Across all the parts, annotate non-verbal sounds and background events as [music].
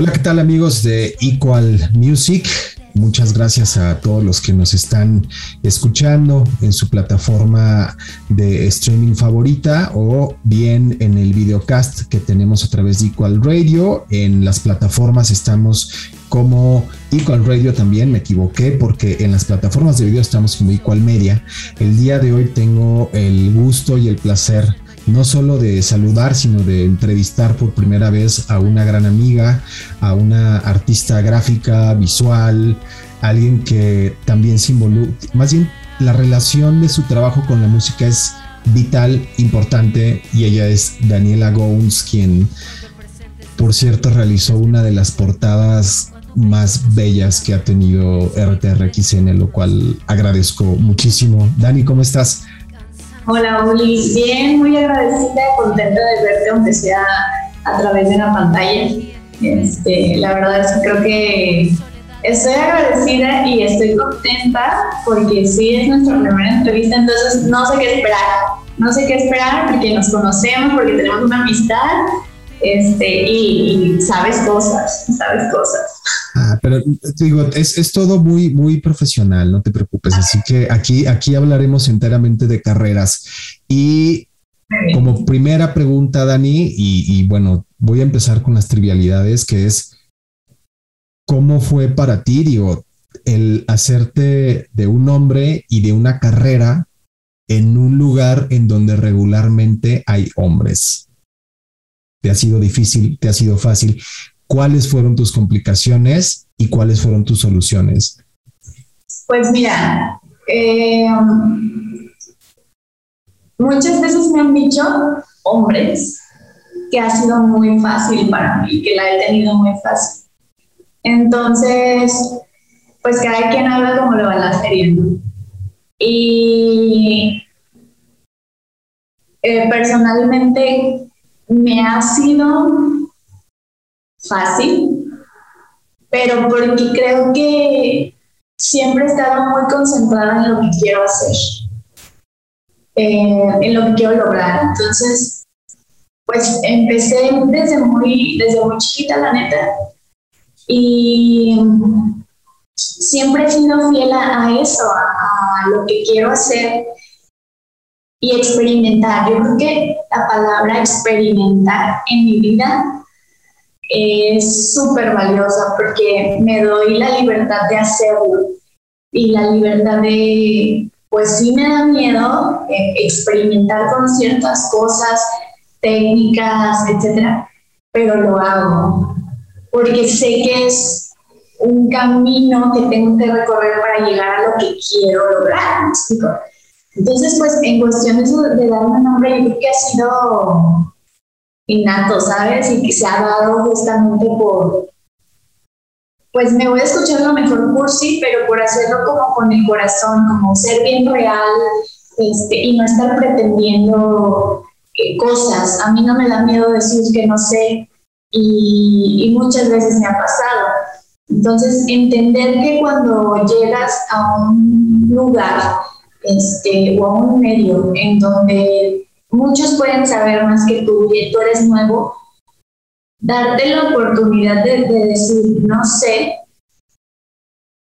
Hola, ¿qué tal amigos de Equal Music? Muchas gracias a todos los que nos están escuchando en su plataforma de streaming favorita o bien en el videocast que tenemos a través de Equal Radio. En las plataformas estamos como Equal Radio también, me equivoqué porque en las plataformas de video estamos como Equal Media. El día de hoy tengo el gusto y el placer no solo de saludar, sino de entrevistar por primera vez a una gran amiga, a una artista gráfica, visual, alguien que también se más bien la relación de su trabajo con la música es vital, importante, y ella es Daniela Gowns, quien, por cierto, realizó una de las portadas más bellas que ha tenido RTRXN, lo cual agradezco muchísimo. Dani, ¿cómo estás? Hola, Uli. Bien, muy agradecida y contenta de verte, aunque sea a través de una pantalla. Este, la verdad es que creo que estoy agradecida y estoy contenta porque sí es nuestra primera entrevista, entonces no sé qué esperar. No sé qué esperar porque nos conocemos, porque tenemos una amistad este, y sabes cosas, sabes cosas. Pero digo, es, todo muy, muy profesional, no te preocupes. Así que aquí, aquí hablaremos enteramente de carreras. Y como primera pregunta, Dani, y, bueno, voy a empezar con las trivialidades, que es, ¿cómo fue para ti, digo, el hacerte de un hombre y de una carrera en un lugar en donde regularmente hay hombres? ¿Te ha sido difícil? ¿Te ha sido fácil? ¿Cuáles fueron tus complicaciones y cuáles fueron tus soluciones? Pues mira, eh, muchas veces me han dicho hombres que ha sido muy fácil para mí, que la he tenido muy fácil. Entonces, pues cada quien habla como lo va la serie. Y eh, personalmente me ha sido fácil, pero porque creo que siempre he estado muy concentrada en lo que quiero hacer, eh, en lo que quiero lograr. Entonces, pues empecé desde muy, desde muy chiquita, la neta, y siempre he sido fiel a, eso, a, lo que quiero hacer y experimentar. Yo creo que la palabra experimentar en mi vida es súper valiosa porque me doy la libertad de hacerlo y la libertad de, pues sí me da miedo eh, experimentar con ciertas cosas, técnicas, etcétera, pero lo hago porque sé que es un camino que tengo que recorrer para llegar a lo que quiero lograr. Entonces, pues en cuestiones de darme un nombre, yo creo que ha sido innato, ¿sabes? Y que se ha dado justamente por, pues me voy a escuchar lo mejor sí, pero por hacerlo como con el corazón, como ser bien real este, y no estar pretendiendo eh, cosas. A mí no me da miedo decir que no sé y, y muchas veces me ha pasado. Entonces, entender que cuando llegas a un lugar este, o a un medio en donde muchos pueden saber más que tú y tú eres nuevo, darte la oportunidad de, decir, no sé,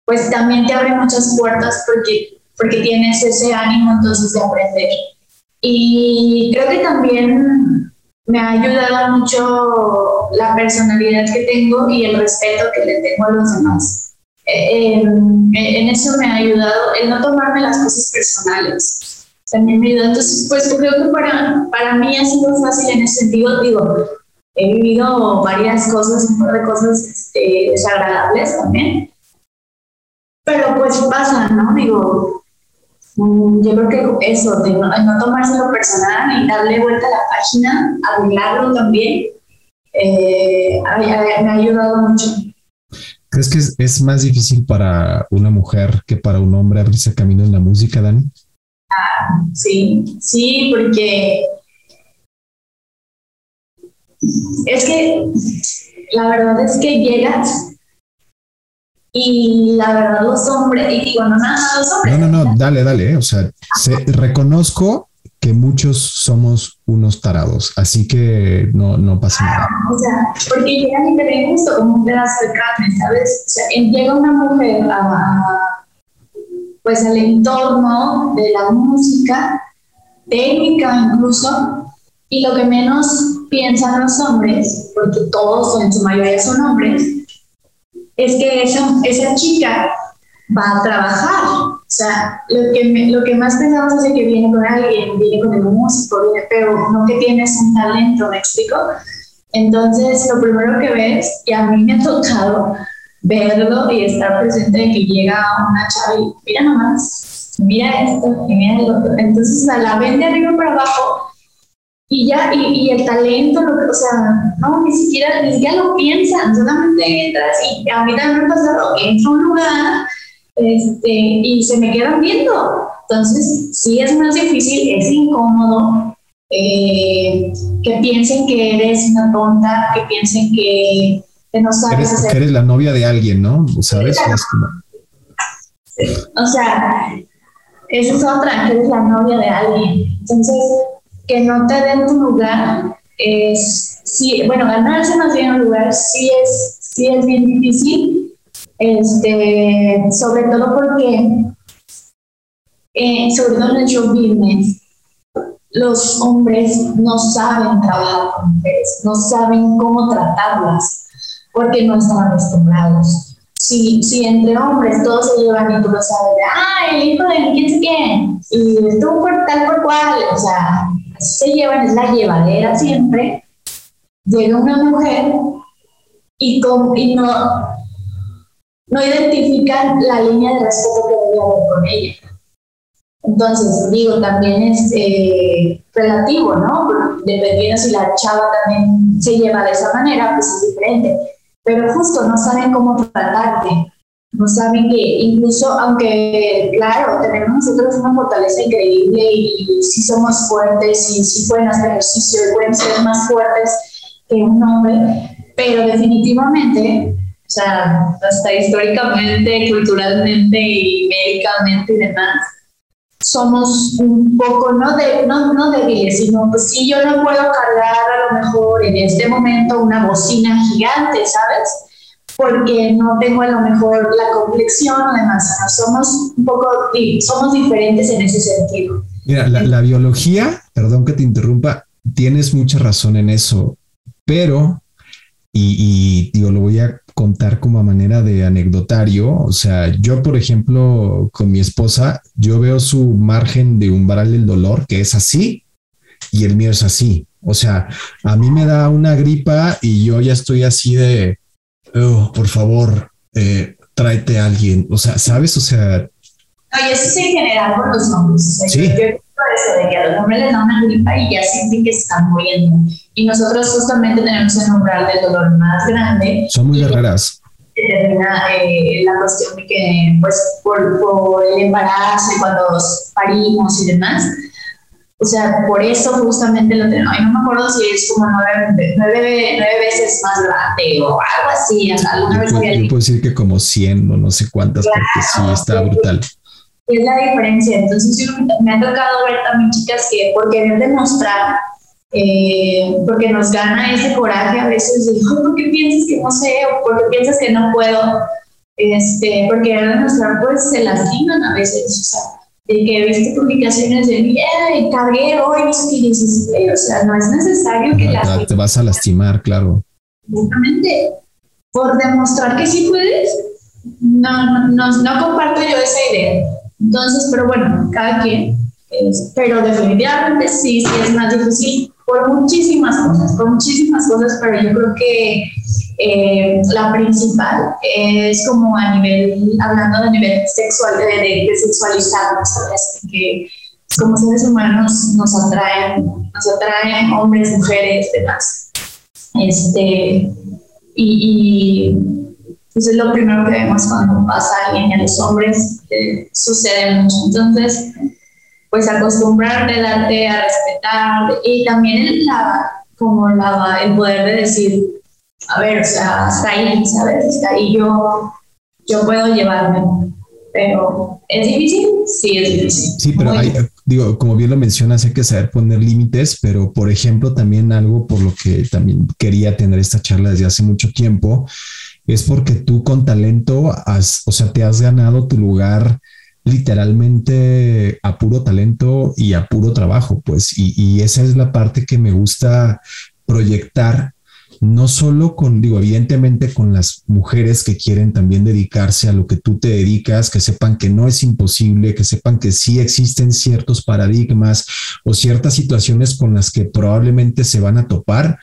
pues también te abre muchas puertas porque, porque tienes ese ánimo entonces de aprender. Y creo que también me ha ayudado mucho la personalidad que tengo y el respeto que le tengo a los demás. Eh, en eso me ha ayudado el no tomarme las cosas personales también me ayuda. Entonces, pues creo que para, para mí ha sido fácil en ese sentido. Digo, he vivido varias cosas, un par de cosas este, desagradables también. Pero pues pasa, ¿no? Digo, mm, yo creo que eso, de no, no tomárselo personal y darle vuelta a la página, arreglarlo también, eh, me ha ayudado mucho. ¿Crees que es, es, más difícil para una mujer que para un hombre abrirse camino en la música, Dani? Sí, sí, porque es que la verdad es que llegas y la verdad los hombres, y digo, no nada los hombres. No, no, no, dale, dale, eh, o sea, reconozco que muchos somos unos tarados, así que no, no pasa nada. O sea, porque llega y te ven justo como un pedazo de carne, ¿sabes? O sea, llega una mujer a, pues al entorno de la música, técnica incluso, y lo que menos piensan los hombres, porque todos en su mayoría son hombres, es que esa, esa chica va a trabajar. O sea, lo que, lo que más pensamos es que viene con alguien, viene con el músico, viene, pero no que tienes un talento, ¿me explico? Entonces, lo primero que ves, y a mí me ha tocado verlo y estar presente de que llega una chava y mira nomás, mira esto, y mira el otro. Entonces, a la ven de arriba para abajo y ya, y, el talento, o sea, no, ni siquiera, ni lo piensan, solamente entras y a mí también me ha pasado, entro a un lugar este, y se me quedan viendo. Entonces, sí es más difícil, es incómodo eh, que piensen que eres una tonta, que piensen que, que no sabes eres, Que eres la novia de alguien, ¿no? ¿Sabes? O sea, esa es otra, que eres la novia de alguien. Entonces, que no te den tu lugar es, sí, bueno, ganarse más bien un lugar sí es, sí es bien difícil, este, sobre todo porque, eh, sobre todo en el show business, los hombres no saben trabajar con mujeres, no saben cómo tratarlas, porque no están acostumbrados. Si, si entre hombres todos se llevan y tú lo sabes, ah, el hijo de quién sé quién, y estuvo por tal por cual, o sea, se llevan, es la llevadera siempre, llega una mujer y, con, y no, no identifican la línea de respeto que debe haber con ella. Entonces, digo, también es eh, relativo, ¿no? Dependiendo si la chava también se lleva de esa manera, pues es diferente. Pero justo no saben cómo tratarte no saben que incluso aunque, claro, tenemos nosotros una fortaleza increíble y, si somos fuertes y si pueden hacer ejercicio y pueden ser más fuertes que un hombre, pero definitivamente, o sea, hasta históricamente, culturalmente y médicamente y demás, somos un poco, no, de, no, no débiles, sino pues sí, yo no puedo cargar a lo mejor en este momento una bocina gigante, ¿sabes? porque no tengo a lo mejor la complexión o demás. Somos un poco, somos diferentes en ese sentido. Mira, la, biología, perdón que te interrumpa, tienes mucha razón en eso, pero, y, y digo, lo voy a contar como a manera de anecdotario. O sea, yo, por ejemplo, con mi esposa, yo veo su margen de umbral del dolor, que es así, y el mío es así. O sea, a mí me da una gripa y yo ya estoy así de, oh, por favor, eh, tráete a alguien. O sea, ¿sabes? O sea... No, y eso es en general con los hombres. sí. Yo, eso de que a los hombres les da una gripa y ya sienten que se están muriendo. Y nosotros justamente tenemos el umbral del dolor más grande. Son muy guerreras. Determina eh, la cuestión de que, pues, por, por el embarazo y cuando parimos y demás, o sea, por eso justamente lo tengo. Y no me acuerdo si es como nueve, nueve, nueve veces más grande o algo así. Alguna vez yo, puedo decir que como 100 o no sé cuántas, porque sí está brutal. Es la diferencia. Entonces, yo, me ha tocado ver también chicas que por querer demostrar, eh, porque nos gana ese coraje a veces de, ¿por qué piensas que no sé? O ¿por qué piensas que no puedo? Este, porque querer demostrar, pues se lastiman a veces. O sea, de que viste publicaciones de, y cargué hoy, no sé qué dices, o sea, no es necesario que las... Te vas a lastimar, claro. Justamente, por demostrar que sí puedes, no, no, no comparto yo esa idea. Entonces, pero bueno, cada quien, pero definitivamente sí, sí es más difícil por muchísimas cosas, por muchísimas cosas, pero yo creo que eh, la principal es como a nivel, hablando de nivel sexual, de, de, sexualizarnos, ¿sabes? Que como seres humanos nos atraen, nos atraen hombres, mujeres, demás. Este, y, y pues es lo primero que vemos cuando pasa alguien a los hombres eh, sucede mucho. Entonces, pues acostumbrarte, darte a respetar y también la, como la, el poder de decir, a ver, o sea, hasta ahí, ¿sabes? Hasta ahí yo, yo puedo llevarme. Pero, ¿es difícil? Sí, es difícil. Sí, pero hay, digo, como bien lo mencionas, hay que saber poner límites, pero por ejemplo, también algo por lo que también quería tener esta charla desde hace mucho tiempo, es porque tú con talento has, o sea, te has ganado tu lugar literalmente a puro talento y a puro trabajo, pues, y, esa es la parte que me gusta proyectar no solo con, digo, evidentemente con las mujeres que quieren también dedicarse a lo que tú te dedicas, que sepan que no es imposible, que sepan que sí existen ciertos paradigmas o ciertas situaciones con las que probablemente se van a topar,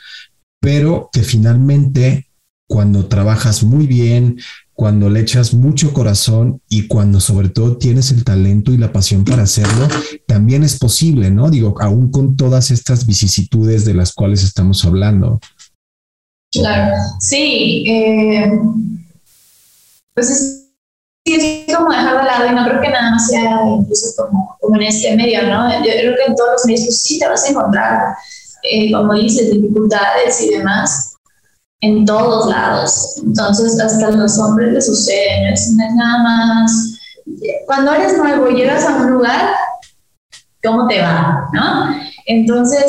pero que finalmente cuando trabajas muy bien, cuando le echas mucho corazón y cuando sobre todo tienes el talento y la pasión para hacerlo, también es posible, ¿no? Digo, aún con todas estas vicisitudes de las cuales estamos hablando. Claro, sí, eh, pues es, sí, es como dejarlo de lado y no creo que nada más sea incluso como, en este medio, ¿no? Yo creo que en todos los medios pues sí te vas a encontrar, eh, como dices, dificultades y demás en todos lados. Entonces, hasta los hombres les sucede, no es, nada más. Cuando eres nuevo y llegas a un lugar, ¿cómo te va? ¿No? Entonces,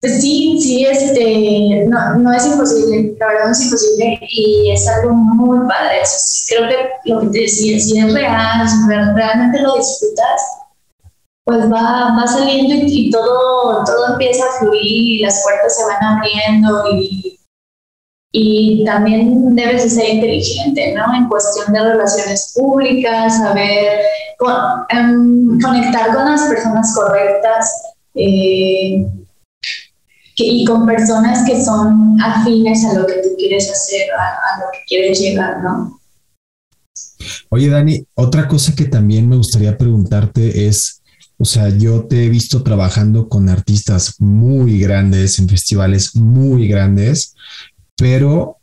pues sí, sí, este, no, no es imposible, la verdad no es imposible y es algo muy padre. Creo que lo si es real, si realmente lo disfrutas, pues va, va saliendo y, todo, todo empieza a fluir y las puertas se van abriendo y, y también debes de ser inteligente, ¿no? En cuestión de relaciones públicas, saber em, conectar con las personas correctas. Eh, y con personas que son afines a lo que tú quieres hacer, a, lo que quieres llegar, ¿no? Oye, Dani, otra cosa que también me gustaría preguntarte es, o sea, yo te he visto trabajando con artistas muy grandes en festivales muy grandes, pero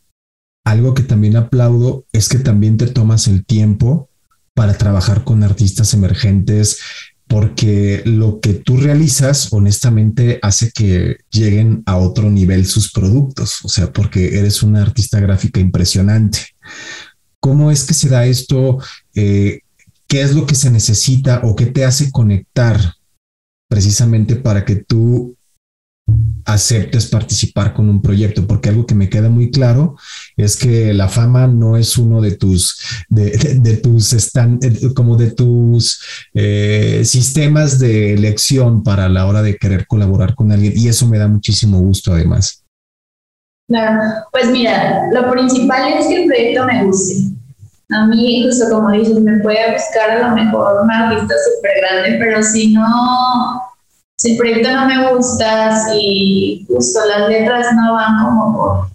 algo que también aplaudo es que también te tomas el tiempo para trabajar con artistas emergentes porque lo que tú realizas honestamente hace que lleguen a otro nivel sus productos, o sea, porque eres una artista gráfica impresionante. ¿Cómo es que se da esto? Eh, ¿Qué es lo que se necesita o qué te hace conectar precisamente para que tú aceptes participar con un proyecto, porque algo que me queda muy claro es que la fama no es uno de tus, de, tus, stand, como de tus eh, sistemas de elección para la hora de querer colaborar con alguien, y eso me da muchísimo gusto además. Claro, pues mira, lo principal es que el proyecto me guste. A mí, justo como dices, me puede buscar a lo mejor una artista súper grande, pero si no, si el proyecto no me gusta, si justo las letras no van como por,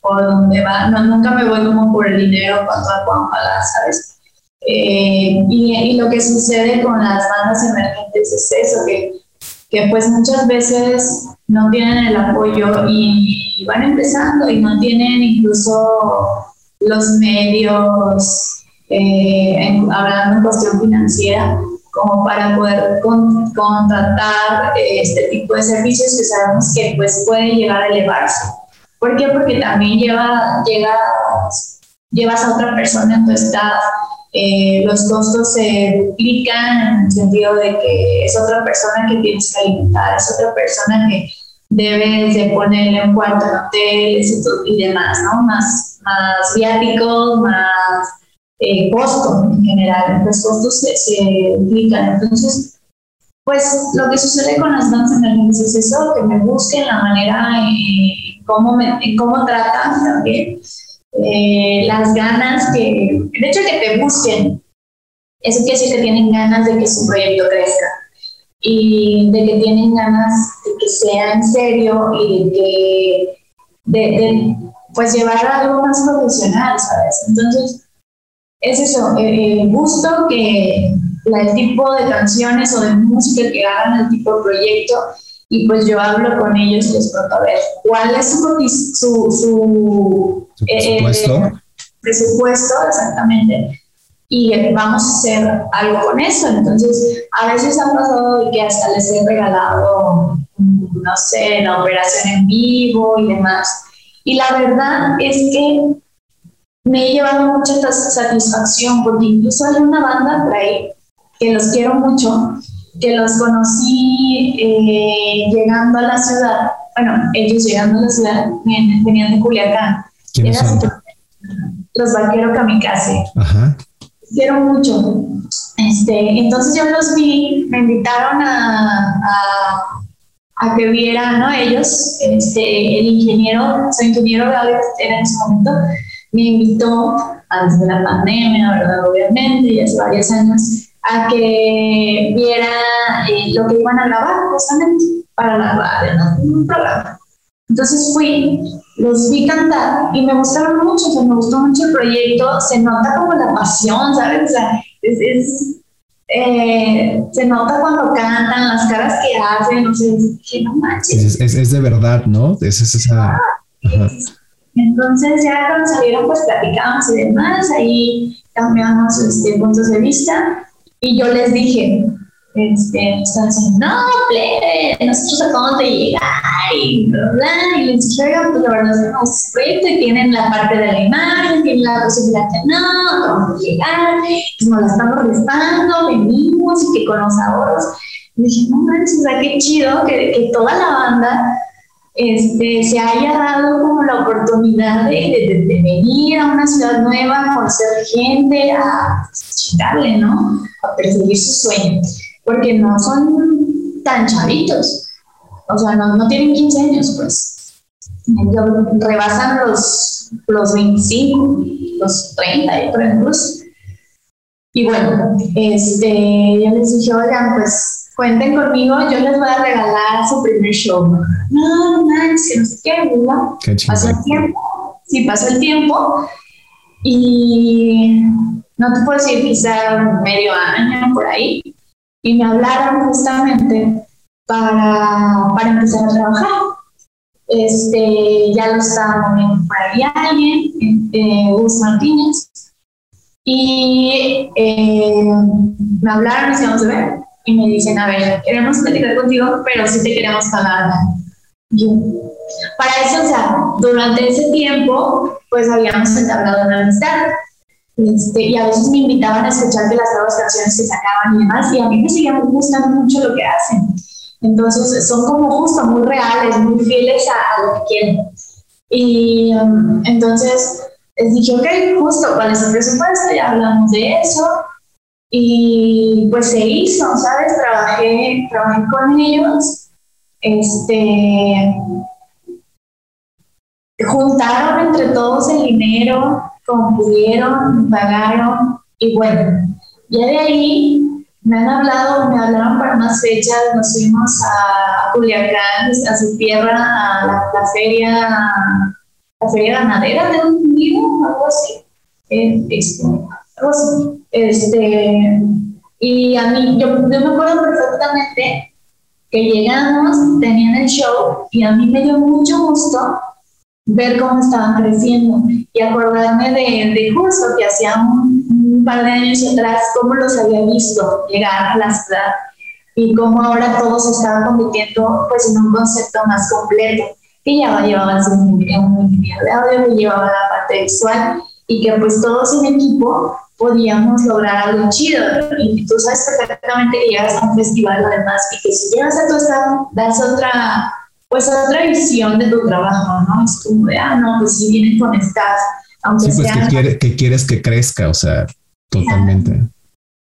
por donde van, no, nunca me voy como por el dinero cuando a pagar, ¿sabes? Eh, y, y, lo que sucede con las bandas emergentes es eso, que, que pues muchas veces no tienen el apoyo y van empezando y no tienen incluso los medios, eh, hablando en cuestión financiera, como para poder contratar eh, este tipo de servicios que sabemos que pues puede llegar a elevarse. ¿Por qué? Porque también lleva, llegas, llevas a otra persona en tu staff, eh, los costos se duplican en el sentido de que es otra persona que tienes que alimentar, es otra persona que debes de ponerle en cuarto en hoteles y, demás, ¿no? Más, más viáticos, más eh, costo en general, los costos se, se implican. Entonces, pues lo que sucede con las danzas emergentes es eso, que me busquen la manera en cómo, cómo tratan también, eh, las ganas que, el hecho de que te busquen, eso quiere decir que tienen ganas de que su proyecto crezca y de que tienen ganas de que sea en serio y de que, de, de pues llevar algo más profesional, ¿sabes? Entonces, es eso, el gusto que el tipo de canciones o de música que hagan el tipo de proyecto y pues yo hablo con ellos y les pregunto a ver cuál es su, su, su, eh, presupuesto? presupuesto exactamente y vamos a hacer algo con eso entonces a veces ha pasado que hasta les he regalado no sé la operación en vivo y demás. Y la verdad es que me he llevado mucha satisfacción porque incluso hay una banda por ahí que los quiero mucho que los conocí eh, llegando a la ciudad, bueno, ellos llegando a la ciudad venían de Culiacán. Los vaqueros kamikaze. Ajá. Quiero mucho. Este, entonces yo los vi, me invitaron a, a, que vieran, ¿no? Ellos, este, el ingeniero, su ingeniero era en ese momento, me invitó antes de la pandemia, ¿verdad? Obviamente, ya hace varios años, a que viera eh, lo que iban a grabar justamente para la radio, ¿no? un programa. Entonces fui, los vi cantar y me gustaron mucho, o sea, me gustó mucho el proyecto, se nota como la pasión, ¿sabes? O sea, es, eh, se nota cuando cantan, las caras que hacen, no sé, que no manches. Es, es, de verdad, ¿no? Es, esa... Ah, entonces ya cuando salieron pues platicamos y demás, ahí cambiamos este, puntos de vista y yo les dije, este, diciendo, no, plebe, nosotros acabamos de llegar y bla, y les dije, oigan, pues la verdad es que nos proyecto y tienen la parte de la imagen, tienen la posibilidad de, no, vamos a llegar, pues nos la estamos restando, venimos y que con los ahorros. Y dije, no manches, o sea, qué chido que, que toda la banda este, se haya dado como la oportunidad de, de, venir a una ciudad nueva, conocer gente, a chingarle, ¿no? A perseguir sus sueños, porque no son tan chavitos, o sea, no, no tienen 15 años, pues. Rebasan los, los 25, los 30, y por ejemplo. Y bueno, este, yo les dije, oigan, pues cuenten conmigo, yo les voy a regalar su primer show. No, no manches, que no sé qué, ¿verdad? pasó el tiempo, sí, pasó el tiempo y no te puedo decir, quizá medio año por ahí, y me hablaron justamente para, para empezar a trabajar. Este, ya lo estaba moviendo por ahí alguien, eh, Gus Martínez, y eh, me hablaron y se vamos a ver y me dicen, a ver, queremos platicar contigo, pero sí te queremos pagar. Para eso, o sea, durante ese tiempo, pues habíamos entablado una amistad. Este, y a veces me invitaban a escuchar de las nuevas canciones que sacaban y demás, y a mí me seguía gustando mucho lo que hacen. Entonces, son como justo muy reales, muy fieles a, lo que quieren. Y um, entonces les dije, ok, justo, ¿cuál es el presupuesto? Ya hablamos de eso. Y pues se hizo, ¿sabes? Trabajé, trabajé con ellos. Este, juntaron entre todos el dinero, pudieron, pagaron y bueno, ya de ahí me han hablado, me hablaron para más fechas, nos fuimos a Culiacán, a su tierra, a la, feria, la feria ganadera de un nido, algo así. Eh, algo así. Este, y a mí, yo, yo me acuerdo perfectamente que llegamos, tenían el show y a mí me dio mucho gusto ver cómo estaban creciendo y acordarme de, de justo que hacía un, par de años atrás, cómo los había visto llegar a la ciudad y cómo ahora todos estaban convirtiendo pues en un concepto más completo, que ya llevaban un ingeniero de audio, que llevaba la parte visual y que pues todos en equipo podíamos lograr algo chido. Y tú sabes perfectamente que llegas a un festival además y que si llegas a tu estado, das otra, pues otra visión de tu trabajo, ¿no? Es como de, ah, no, pues si vienen con estas, aunque sí, pues que, que quieres que crezca, o sea, totalmente.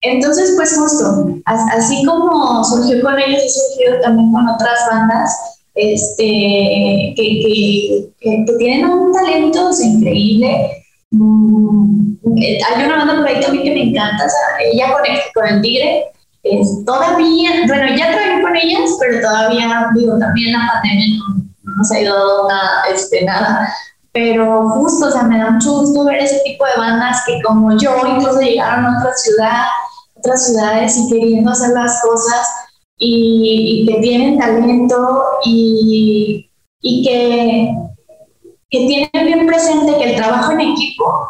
Entonces, pues justo, así como surgió con ellos, he surgido también con otras bandas este, que, que, que tienen un talento increíble Mm, hay una banda por ahí también que me encanta, o sea, ella conecta con el tigre. Es, todavía, bueno, ya trabajé con ellas, pero todavía, digo, también la pandemia no, nos ha ayudado nada, este, nada. Pero justo, o sea, me da mucho gusto ver ese tipo de bandas que como yo incluso llegaron a otra ciudad, otras ciudades y queriendo hacer las cosas y, y que tienen talento y, y que que tienen bien presente que el trabajo en equipo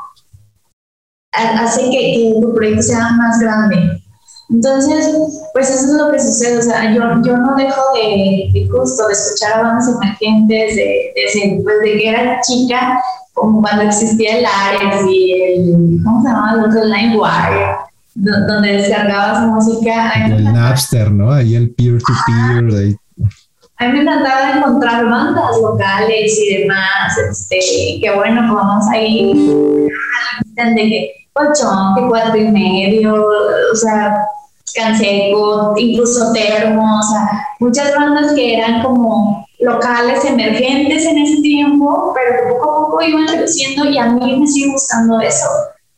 hace que, tu proyecto sea más grande. Entonces, pues eso es lo que sucede. O sea, yo, yo no dejo de, de gusto de escuchar a bandas emergentes de, de, pues de que era chica, como cuando existía el Ares y el, ¿cómo se llamaba? El otro Line Wire. donde descargabas música. el Napster, ¿no? Ahí el peer-to-peer. A mí me encantaba encontrar bandas locales y demás, este, que bueno, pues vamos a ir de que colchón, que cuatro y medio, o sea, Canseco, incluso Termo, o sea, muchas bandas que eran como locales emergentes en ese tiempo, pero poco a poco iban creciendo y a mí me sigue gustando eso,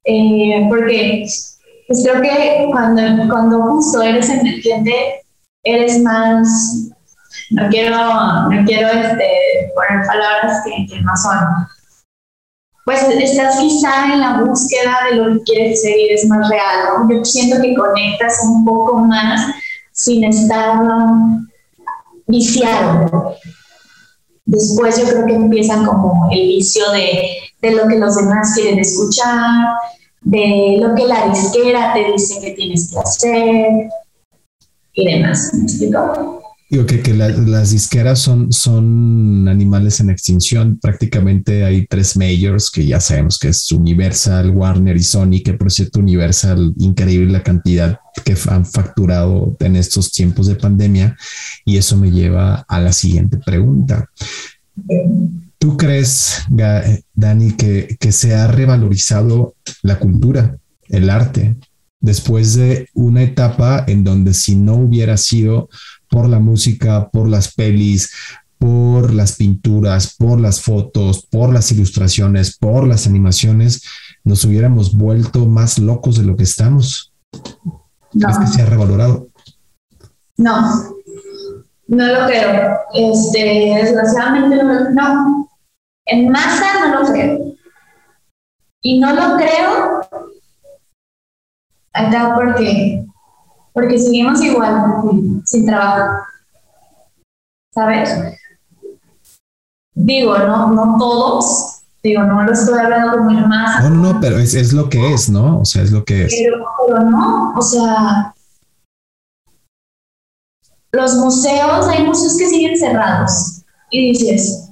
eh, porque pues creo que cuando, cuando justo eres emergente, eres más, no quiero, no quiero este, poner palabras que, que no son, pues estás quizá en la búsqueda de lo que quieres seguir, es más real. Yo siento que conectas un poco más sin estar viciado. Después yo creo que empiezan como el vicio de, de lo que los demás quieren escuchar, de lo que la disquera te dice que tienes que hacer y demás. ¿Me explico? Digo que, que las disqueras son, son animales en extinción. Prácticamente hay tres majors que ya sabemos que es Universal, Warner y Sony, que por cierto Universal, increíble la cantidad que han facturado en estos tiempos de pandemia. Y eso me lleva a la siguiente pregunta. ¿Tú crees, Dani, que, que se ha revalorizado la cultura, el arte, después de una etapa en donde si no hubiera sido por la música, por las pelis, por las pinturas, por las fotos, por las ilustraciones, por las animaciones, nos hubiéramos vuelto más locos de lo que estamos. No. ¿Es que se ha revalorado? No, no lo creo. Este, desgraciadamente no, no. En masa no lo creo. Y no lo creo acá porque porque seguimos igual, sin trabajo. ¿Sabes? Digo, no, no todos, digo, no lo estoy hablando como el más. No, no, pero es, es, lo que es, ¿no? O sea, es lo que es. Pero, pero no, o sea, los museos, hay museos que siguen cerrados. Y dices,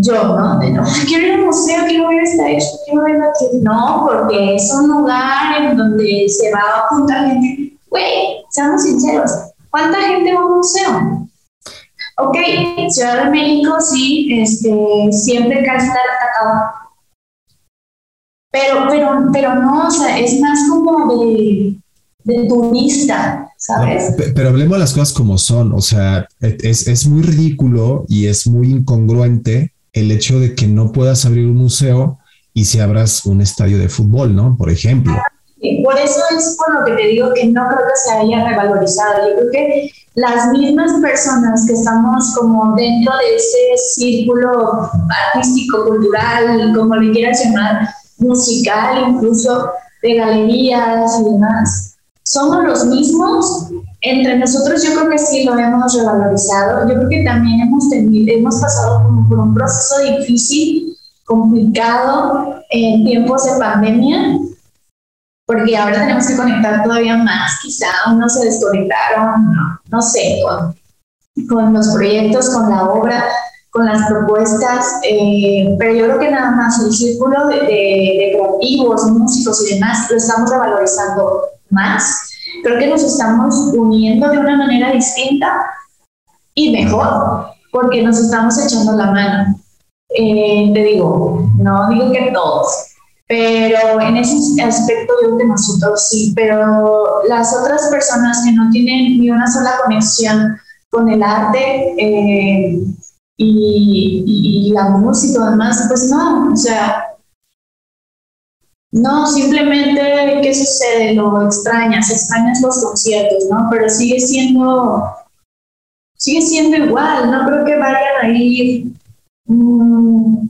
yo, ¿no? De no, quiero ir al museo, quiero ver esta esto, quiero ver. No, porque es un lugar en donde se va a juntar gente. Güey, seamos sinceros, ¿cuánta gente va a un museo? Ok, Ciudad de México sí, este, siempre casi atacado. Pero, pero, pero no, o sea, es más como de, de turista, ¿sabes? pero hablemos de las cosas como son, o sea, es, es muy ridículo y es muy incongruente el hecho de que no puedas abrir un museo y si abras un estadio de fútbol, ¿no? Por ejemplo. por eso es por lo que te digo que no creo que se haya revalorizado. Yo creo que las mismas personas que estamos como dentro de ese círculo artístico, cultural, como le quieras llamar, musical, incluso de galerías y demás, somos los mismos entre nosotros yo creo que sí lo hemos revalorizado. Yo creo que también hemos, tenido, hemos pasado por un proceso difícil, complicado en tiempos de pandemia, porque ahora tenemos que conectar todavía más, quizá unos se desconectaron, no, sé, con, con, los proyectos, con la obra, con las propuestas, eh, pero yo creo que nada más el círculo de, de, de creativos, músicos y demás lo estamos revalorizando más creo que nos estamos uniendo de una manera distinta y mejor, porque nos estamos echando la mano. Eh, te digo, no digo que todos, pero en ese aspecto yo creo que nosotros sí, pero las otras personas que no tienen ni una sola conexión con el arte eh, y, y, la música y demás, pues no, o sea, no, simplemente, ¿qué sucede? Lo extrañas, extrañas los conciertos, ¿no? Pero sigue siendo, sigue siendo igual, no creo que vayan a ir. Mm,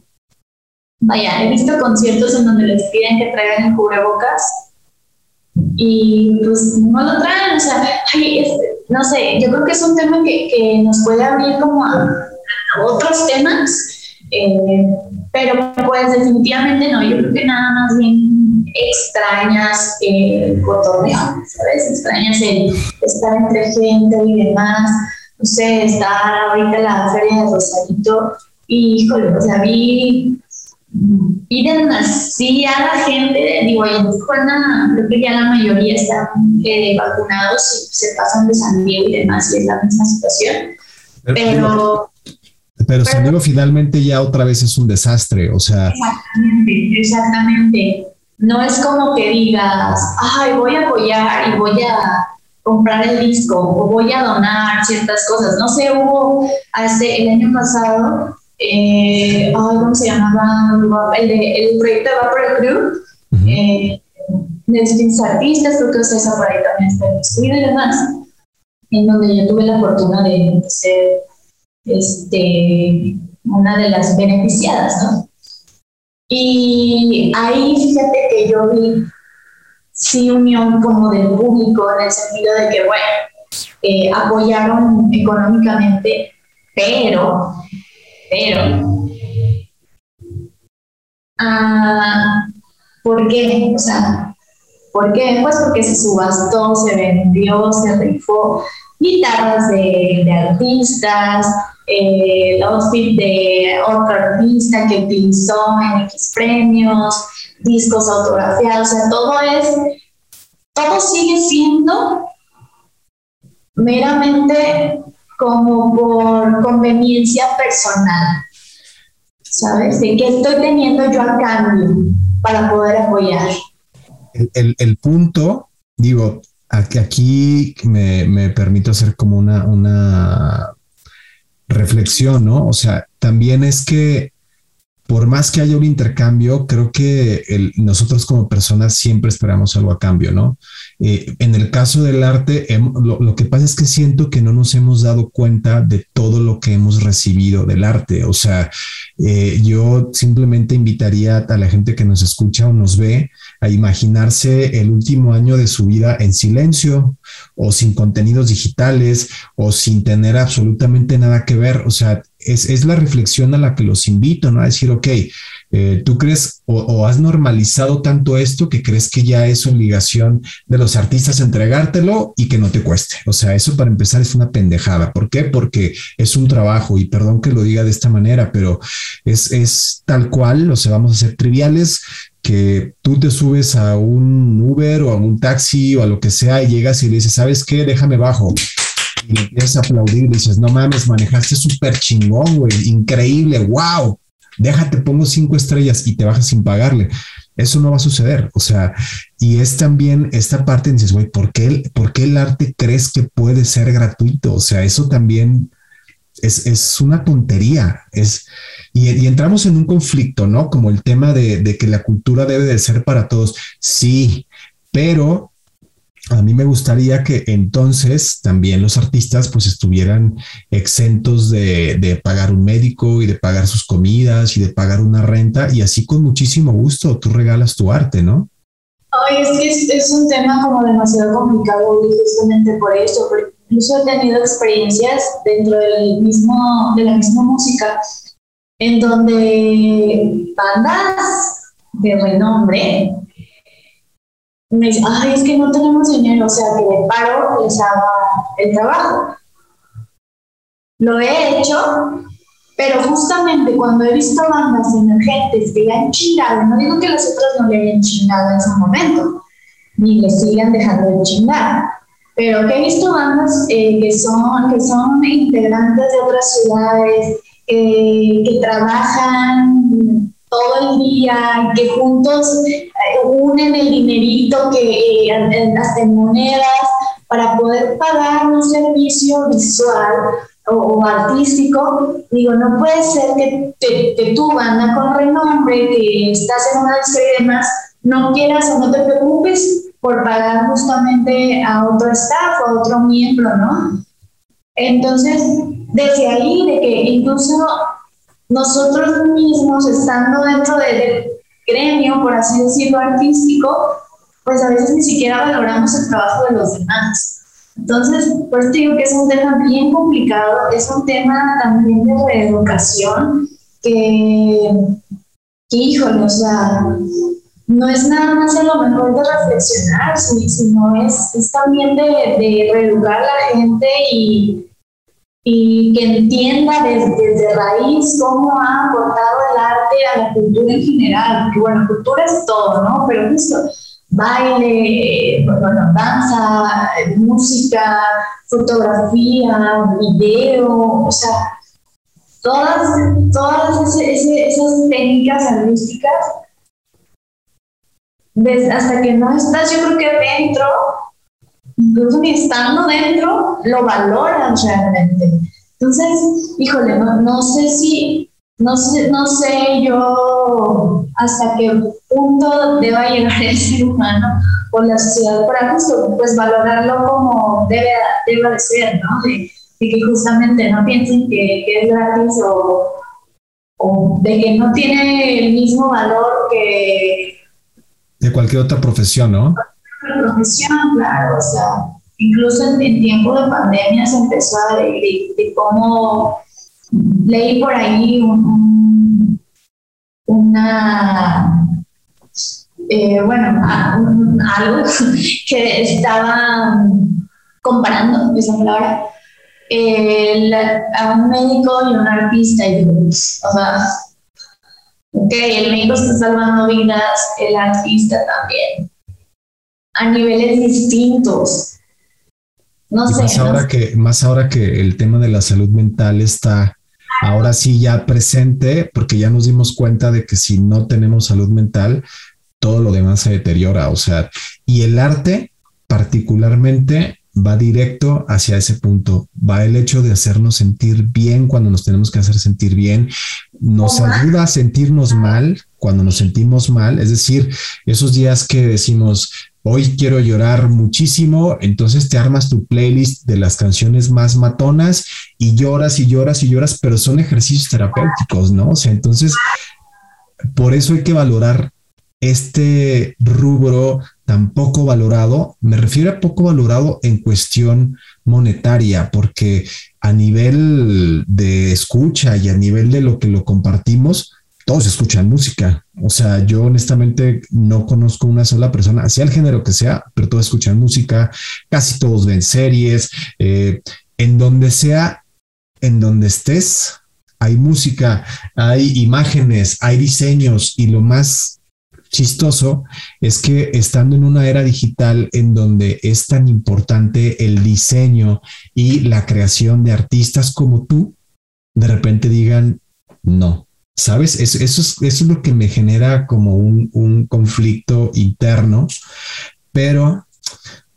vaya, he visto conciertos en donde les piden que traigan el cubrebocas y pues no lo traen, o sea, no sé, yo creo que es un tema que, nos puede abrir como a, otros temas, eh, pero pues definitivamente no, yo creo que nada más bien extrañas el cotorreo, ¿sabes? Extrañas el estar entre gente y demás. No sé, estar ahorita la feria de Rosarito y, híjole, o sea, vi y demasiada gente, digo, en Tijuana creo que ya la mayoría están eh, vacunados y se pasan de San Diego y demás, y es la misma situación. Pero... Pero, San Diego finalmente ya otra vez es un desastre, o sea... Exactamente, exactamente. No es como que digas, ay, voy a apoyar y voy a comprar el disco o voy a donar ciertas cosas. No sé, hubo hace el año pasado eh, ¿cómo se llamaba? El, de, el proyecto de Vapor Crew, eh, de distintos artistas, creo que esa por ahí también está estudio y demás, en donde yo tuve la fortuna de ser este, una de las beneficiadas, ¿no? Y ahí fíjate que yo vi sí unión como del público en el sentido de que, bueno, eh, apoyaron económicamente, pero pero, ah, ¿por qué? O sea, ¿por qué? Pues porque se subastó, se vendió, se rifó guitarras de, artistas, eh, el outfit de otro artista que utilizó en X premios, discos autografiados, o sea, todo es, todo sigue siendo meramente como por conveniencia personal, ¿sabes? De qué estoy teniendo yo a cambio para poder apoyar. El, punto, digo, aquí me, me, permito hacer como una, una reflexión, ¿no? O sea, también es que por más que haya un intercambio, creo que nosotros como personas siempre esperamos algo a cambio, ¿no? Eh, en el caso del arte, lo, que pasa es que siento que no nos hemos dado cuenta de todo lo que hemos recibido del arte. O sea, eh, yo simplemente invitaría a la gente que nos escucha o nos ve a imaginarse el último año de su vida en silencio o sin contenidos digitales o sin tener absolutamente nada que ver. O sea, es, es la reflexión a la que los invito, ¿no? A decir, ok, eh, ¿Tú crees o, has normalizado tanto esto que crees que ya es obligación de los artistas entregártelo y que no te cueste? O sea, eso para empezar es una pendejada. ¿Por qué? Porque es un trabajo y perdón que lo diga de esta manera, pero es, es tal cual, o sea, vamos a ser triviales que tú te subes a un Uber o a un taxi o a lo que sea y llegas y le dices, ¿sabes qué? Déjame bajo y empiezas a aplaudir y dices, no mames, manejaste súper chingón, güey, increíble, wow déjate, pongo cinco estrellas y te bajas sin pagarle. Eso no va a suceder. O sea, y es también esta parte, dices, güey, ¿por qué, ¿por qué el arte crees que puede ser gratuito? O sea, eso también es, es una tontería. Es, y, y, entramos en un conflicto, ¿no? Como el tema de, de que la cultura debe de ser para todos. Sí, pero a mí me gustaría que entonces también los artistas pues estuvieran exentos de, pagar un médico y de pagar sus comidas y de pagar una renta y así con muchísimo gusto tú regalas tu arte, ¿no? Ay, es que es, un tema como demasiado complicado justamente por eso, porque incluso he tenido experiencias dentro del mismo, de la misma música en donde bandas de renombre me dice, ay, es que no tenemos dinero, o sea, que de paro les haga el trabajo. Lo he hecho, pero justamente cuando he visto bandas emergentes que le han chingado, no digo que las otras no le hayan chingado en su momento, ni le sigan dejando de chingar, pero que he visto bandas eh, que, son, que son integrantes de otras ciudades, que trabajan todo el día, que juntos eh, unen el dinerito que eh, monedas para poder pagar un servicio visual o, artístico, digo, no puede ser que, que, tú, banda con renombre, que estás en una serie y demás, no quieras o no te preocupes por pagar justamente a otro staff o a otro miembro, ¿no? Entonces, desde ahí, de que incluso nosotros mismos, estando dentro del gremio, por así decirlo, artístico, pues a veces ni siquiera valoramos el trabajo de los demás. Entonces, pues digo que es un tema bien complicado, es un tema también de reeducación que, que híjole, o sea, no es nada más a lo mejor de reflexionar, sino es, es también de, de reeducar a la gente y y que entienda desde, raíz cómo ha aportado el arte a la cultura en general. Que bueno, cultura es todo, ¿no? Pero justo baile, bueno, danza, música, fotografía, video, o sea, todas, todas esas técnicas artísticas, hasta que no estás, yo creo que dentro, incluso ni estando dentro, lo valoran realmente. Entonces, híjole, no, sé si, no sé, no sé yo hasta qué punto deba llegar el ser humano o la sociedad para justo, pues valorarlo como debe, debe de ser, ¿no? De, que justamente no piensen que, que es gratis o, o de que no tiene el mismo valor que... De cualquier otra profesión, ¿no? Profesión, claro, o sea, incluso en, tiempo de pandemia se empezó a de, de, cómo leí por ahí una, eh, bueno, algo [laughs] que estaba comparando, esa palabra, a un médico y un artista, y o sea, ok, el médico está salvando vidas, el artista también a niveles distintos. No sé. Más ahora, que, más ahora que el tema de la salud mental está ahora sí ya presente, porque ya nos dimos cuenta de que si no tenemos salud mental, todo lo demás se deteriora. O sea, y el arte particularmente va directo hacia ese punto. Va el hecho de hacernos sentir bien cuando nos tenemos que hacer sentir bien. Nos ayuda a sentirnos mal cuando nos sentimos mal. Es decir, esos días que decimos, hoy quiero llorar muchísimo, entonces te armas tu playlist de las canciones más matonas y lloras y lloras y lloras, pero son ejercicios terapéuticos, ¿no? O sea, entonces, por eso hay que valorar este rubro tan poco valorado, me refiero a poco valorado en cuestión monetaria, porque a nivel de escucha y a nivel de lo que lo compartimos, todos escuchan música. O sea, yo honestamente no conozco una sola persona, sea el género que sea, pero todos escuchan música, casi todos ven series, eh, en donde sea, en donde estés, hay música, hay imágenes, hay diseños y lo más chistoso es que estando en una era digital en donde es tan importante el diseño y la creación de artistas como tú, de repente digan, no, ¿Sabes? Eso, es, eso es lo que me genera como un, un conflicto interno, pero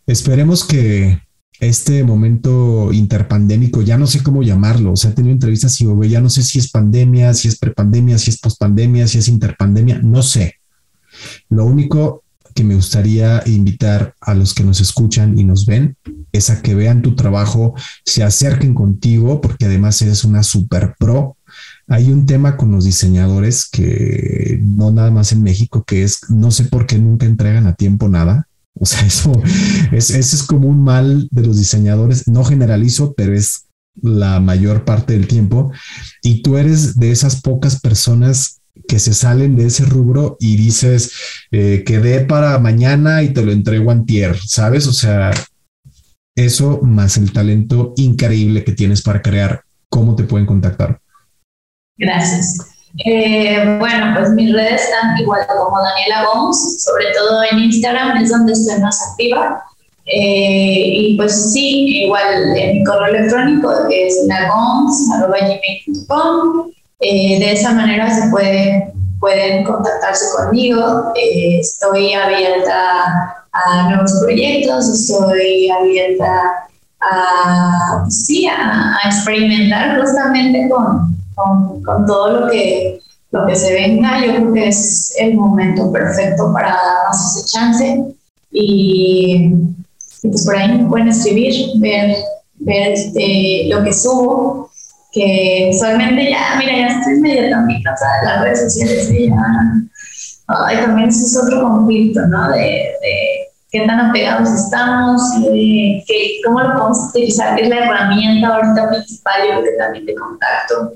esperemos que este momento interpandémico, ya no sé cómo llamarlo, o sea, he tenido entrevistas y ya no sé si es pandemia, si es prepandemia, si es pospandemia, si es interpandemia, no sé. Lo único que me gustaría invitar a los que nos escuchan y nos ven es a que vean tu trabajo, se acerquen contigo, porque además eres una super pro hay un tema con los diseñadores que no nada más en México, que es no sé por qué nunca entregan a tiempo nada. O sea, [laughs] eso es, ese es como un mal de los diseñadores. No generalizo, pero es la mayor parte del tiempo. Y tú eres de esas pocas personas que se salen de ese rubro y dices, eh, quedé para mañana y te lo entrego antier, ¿sabes? O sea, eso más el talento increíble que tienes para crear, ¿cómo te pueden contactar? Gracias. Eh, bueno, pues mis redes están igual como Daniela Gómez, sobre todo en Instagram es donde estoy más activa. Eh, y pues sí, igual en mi correo electrónico que es lagoms.com. Eh, de esa manera se puede, pueden contactarse conmigo. Eh, estoy abierta a nuevos proyectos, estoy abierta a, sí, a experimentar justamente con, con, con, todo lo que, lo que se venga, yo creo que es el momento perfecto para darnos ese chance. Y, pues por ahí me pueden escribir, ver, ver este, lo que subo, que usualmente ya, mira, ya estoy medio también cansada de las redes sociales y ya, ay, también eso es otro conflicto, ¿no? De, de qué tan apegados estamos, de, que, cómo lo podemos utilizar, que es la herramienta ahorita principal, yo creo que también de contacto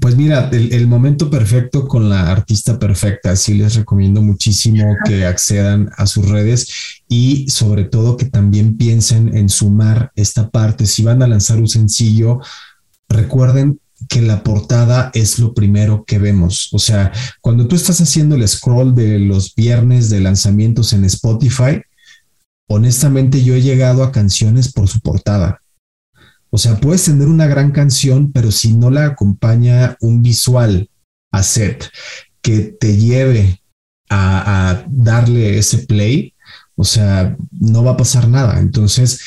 Pues mira, el, momento perfecto con la artista perfecta, sí les recomiendo muchísimo que accedan a sus redes y sobre todo que también piensen en sumar esta parte. Si van a lanzar un sencillo, recuerden que la portada es lo primero que vemos. O sea, cuando tú estás haciendo el scroll de los viernes de lanzamientos en Spotify, honestamente yo he llegado a canciones por su portada. O sea, puedes tener una gran canción, pero si no la acompaña un visual a set que te lleve a, darle ese play, o sea, no va a pasar nada. Entonces,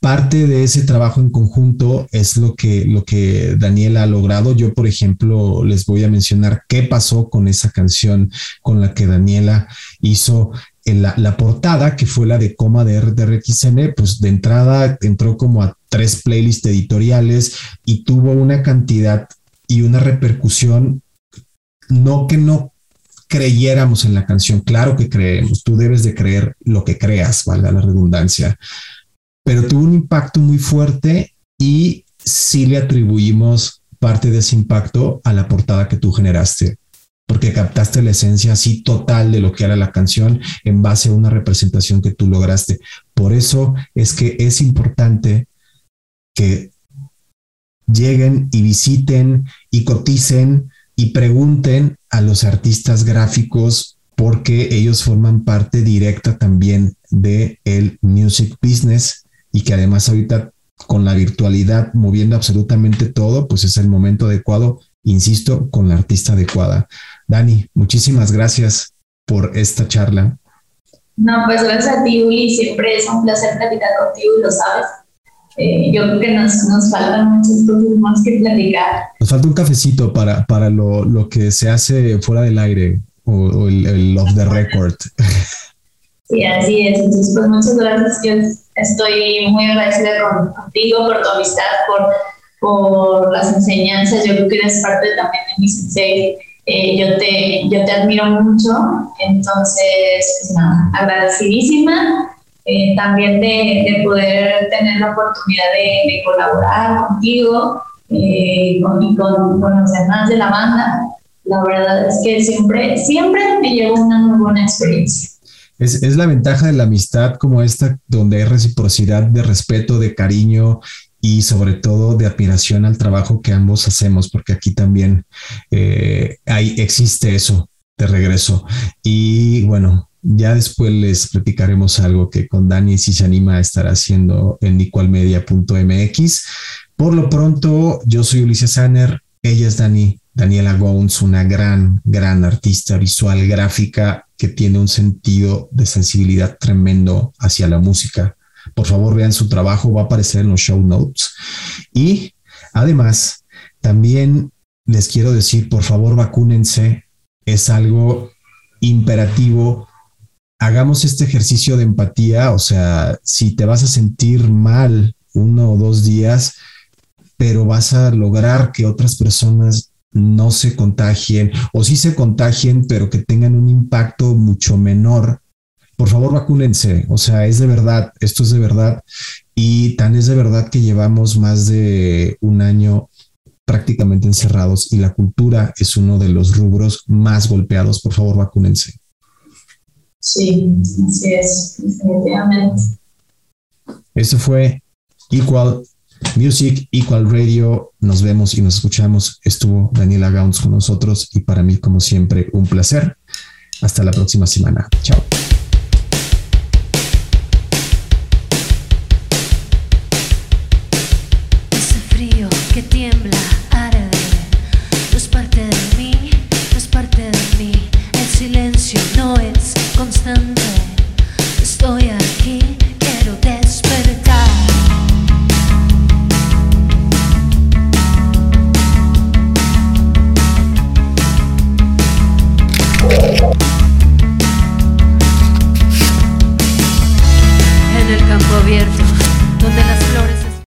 parte de ese trabajo en conjunto es lo que, lo que Daniela ha logrado. Yo, por ejemplo, les voy a mencionar qué pasó con esa canción con la que Daniela hizo la, portada, que fue la de coma de pues de entrada entró como a tres playlists editoriales y tuvo una cantidad y una repercusión, no que no creyéramos en la canción, claro que creemos, tú debes de creer lo que creas, valga la redundancia, pero tuvo un impacto muy fuerte y sí le atribuimos parte de ese impacto a la portada que tú generaste porque captaste la esencia así total de lo que era la canción en base a una representación que tú lograste. Por eso es que es importante que lleguen y visiten y coticen y pregunten a los artistas gráficos porque ellos forman parte directa también de el music business y que además ahorita con la virtualidad moviendo absolutamente todo, pues es el momento adecuado, insisto, con la artista adecuada. Dani, muchísimas gracias por esta charla. No, pues gracias a ti, Uli. Siempre es un placer platicar contigo lo sabes. Eh, yo creo que nos, nos, faltan muchas cosas más que platicar. Nos falta un cafecito para, para lo, lo que se hace fuera del aire o, el, el off the record. [laughs] Sí, así es. Entonces, pues muchas gracias. Yo estoy muy agradecida contigo por tu amistad, por, por las enseñanzas. Yo creo que eres parte también de mi sensei eh, yo, te, yo te admiro mucho, entonces, pues nada, agradecidísima eh, también de, poder tener la oportunidad de, colaborar contigo eh, con, y con, los demás de la banda. La verdad es que siempre, siempre me llevo una muy buena experiencia. Es, es, la ventaja de la amistad como esta, donde hay reciprocidad de respeto, de cariño y sobre todo de admiración al trabajo que ambos hacemos, porque aquí también eh, existe eso de regreso. Y bueno, ya después les platicaremos algo que con Dani, si se anima, a estar haciendo en equalmedia.mx. Por lo pronto, yo soy Ulises Sanner, ella es Dani, Daniela Gowns, una gran, gran artista visual gráfica que tiene un sentido de sensibilidad tremendo hacia la música por favor, vean su trabajo, va a aparecer en los show notes. Y además, también les quiero decir, por favor, vacúnense. Es algo imperativo. Hagamos este ejercicio de empatía. O sea, si te vas a sentir mal uno o dos días, pero vas a lograr que otras personas no se contagien o sí se contagien, pero que tengan un impacto mucho menor por favor vacúnense, o sea, es de verdad, esto es de verdad. Y tan es de verdad que llevamos más de un año prácticamente encerrados y la cultura es uno de los rubros más golpeados. Por favor, vacúnense. Sí, así es, definitivamente. Eso fue Equal Music, Equal Radio. Nos vemos y nos escuchamos. Estuvo Daniela Gauns con nosotros y para mí, como siempre, un placer. Hasta la próxima semana. Chao.